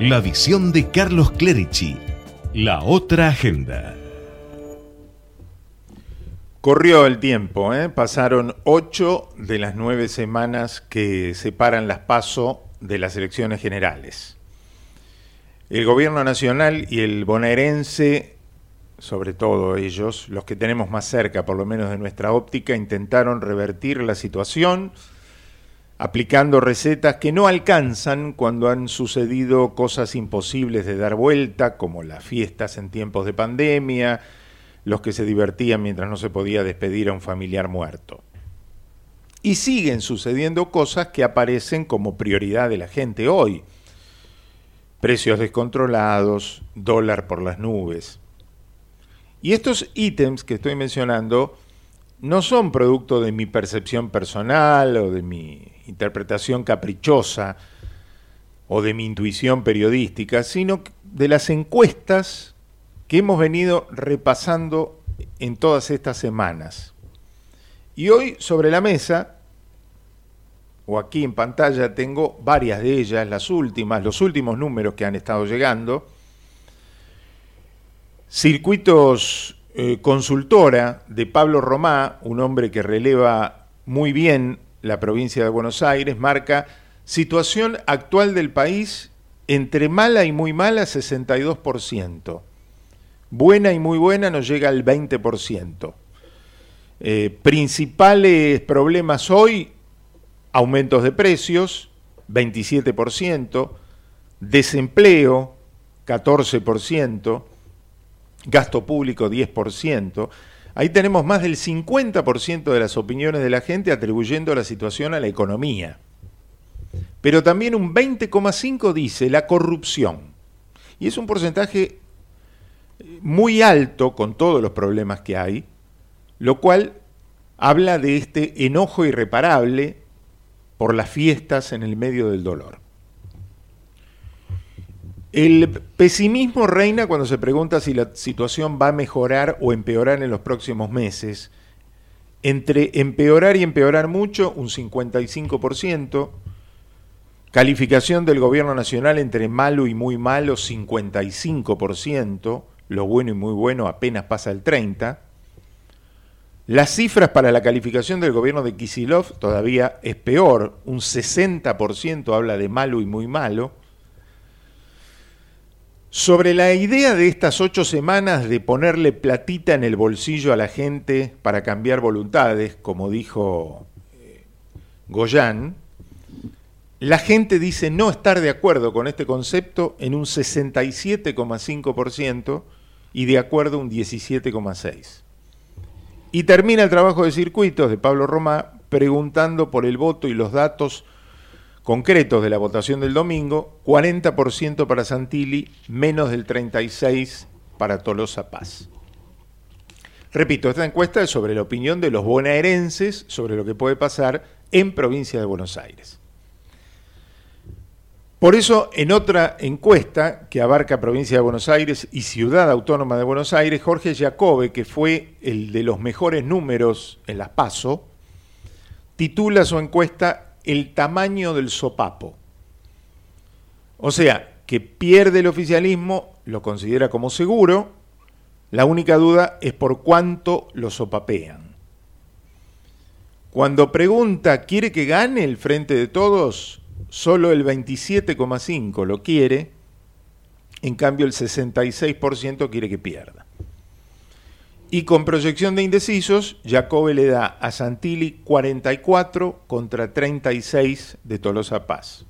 La visión de Carlos Clerici. La otra agenda. Corrió el tiempo, ¿eh? pasaron ocho de las nueve semanas que separan las PASO de las elecciones generales. El gobierno nacional y el bonaerense, sobre todo ellos, los que tenemos más cerca, por lo menos de nuestra óptica, intentaron revertir la situación aplicando recetas que no alcanzan cuando han sucedido cosas imposibles de dar vuelta, como las fiestas en tiempos de pandemia, los que se divertían mientras no se podía despedir a un familiar muerto. Y siguen sucediendo cosas que aparecen como prioridad de la gente hoy. Precios descontrolados, dólar por las nubes. Y estos ítems que estoy mencionando no son producto de mi percepción personal o de mi interpretación caprichosa o de mi intuición periodística, sino de las encuestas que hemos venido repasando en todas estas semanas. Y hoy sobre la mesa, o aquí en pantalla, tengo varias de ellas, las últimas, los últimos números que han estado llegando. Circuitos eh, Consultora de Pablo Romá, un hombre que releva muy bien la provincia de Buenos Aires, marca situación actual del país entre mala y muy mala 62%. Buena y muy buena nos llega al 20%. Eh, principales problemas hoy, aumentos de precios, 27%, desempleo, 14%, gasto público, 10%. Ahí tenemos más del 50% de las opiniones de la gente atribuyendo la situación a la economía. Pero también un 20,5% dice la corrupción. Y es un porcentaje muy alto con todos los problemas que hay, lo cual habla de este enojo irreparable por las fiestas en el medio del dolor. El pesimismo reina cuando se pregunta si la situación va a mejorar o empeorar en los próximos meses. Entre empeorar y empeorar mucho, un 55%. Calificación del gobierno nacional entre malo y muy malo, 55%. Lo bueno y muy bueno apenas pasa el 30%. Las cifras para la calificación del gobierno de Kisilov todavía es peor, un 60% habla de malo y muy malo. Sobre la idea de estas ocho semanas de ponerle platita en el bolsillo a la gente para cambiar voluntades, como dijo eh, Goyán, la gente dice no estar de acuerdo con este concepto en un 67,5% y de acuerdo un 17,6%. Y termina el trabajo de circuitos de Pablo Roma preguntando por el voto y los datos concretos de la votación del domingo, 40% para Santilli, menos del 36% para Tolosa Paz. Repito, esta encuesta es sobre la opinión de los bonaerenses sobre lo que puede pasar en provincia de Buenos Aires. Por eso, en otra encuesta que abarca provincia de Buenos Aires y ciudad autónoma de Buenos Aires, Jorge Jacobe, que fue el de los mejores números en las PASO, titula su encuesta el tamaño del sopapo. O sea, que pierde el oficialismo, lo considera como seguro, la única duda es por cuánto lo sopapean. Cuando pregunta, ¿quiere que gane el frente de todos? Solo el 27,5 lo quiere, en cambio el 66% quiere que pierda. Y con proyección de indecisos, Jacobe le da a Santilli 44 contra 36 de Tolosa Paz.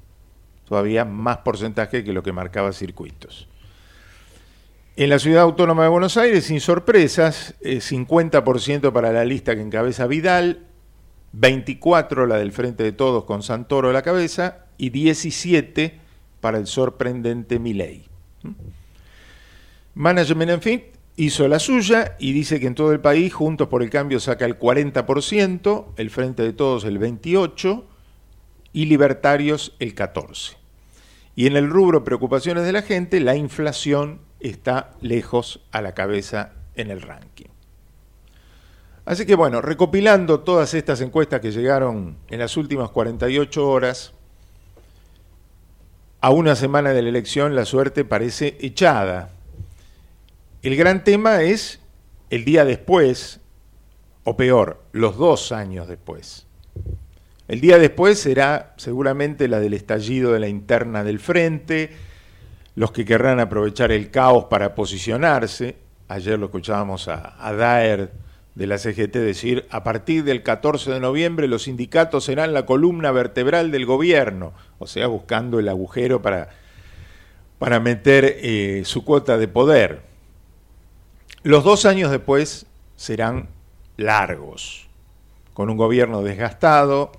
Todavía más porcentaje que lo que marcaba circuitos. En la ciudad autónoma de Buenos Aires, sin sorpresas, 50% para la lista que encabeza Vidal, 24 la del Frente de Todos con Santoro a la cabeza y 17 para el sorprendente Milei. ¿Mm? Management en fin, hizo la suya y dice que en todo el país Juntos por el Cambio saca el 40%, el Frente de Todos el 28% y Libertarios el 14%. Y en el rubro preocupaciones de la gente, la inflación está lejos a la cabeza en el ranking. Así que bueno, recopilando todas estas encuestas que llegaron en las últimas 48 horas, A una semana de la elección la suerte parece echada. El gran tema es el día después, o peor, los dos años después. El día después será seguramente la del estallido de la interna del frente, los que querrán aprovechar el caos para posicionarse. Ayer lo escuchábamos a, Daer de la CGT decir, a partir del 14 de noviembre los sindicatos serán la columna vertebral del gobierno, o sea, buscando el agujero para, para meter eh, su cuota de poder. Los dos años después serán largos, con un gobierno desgastado,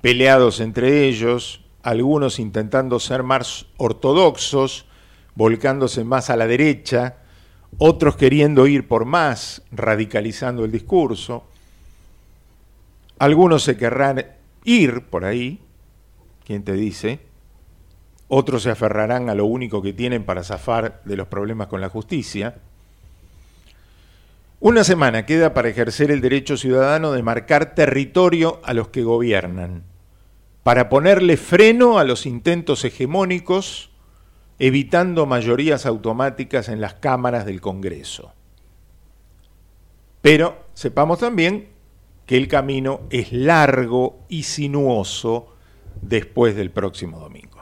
peleados entre ellos, algunos intentando ser más ortodoxos, volcándose más a la derecha, otros queriendo ir por más, radicalizando el discurso. Algunos se querrán ir por ahí, ¿quién te dice? Otros se aferrarán a lo único que tienen para zafar de los problemas con la justicia. Una semana queda para ejercer el derecho ciudadano de marcar territorio a los que gobiernan, para ponerle freno a los intentos hegemónicos evitando mayorías automáticas en las cámaras del Congreso. Pero sepamos también que el camino es largo y sinuoso después del próximo domingo.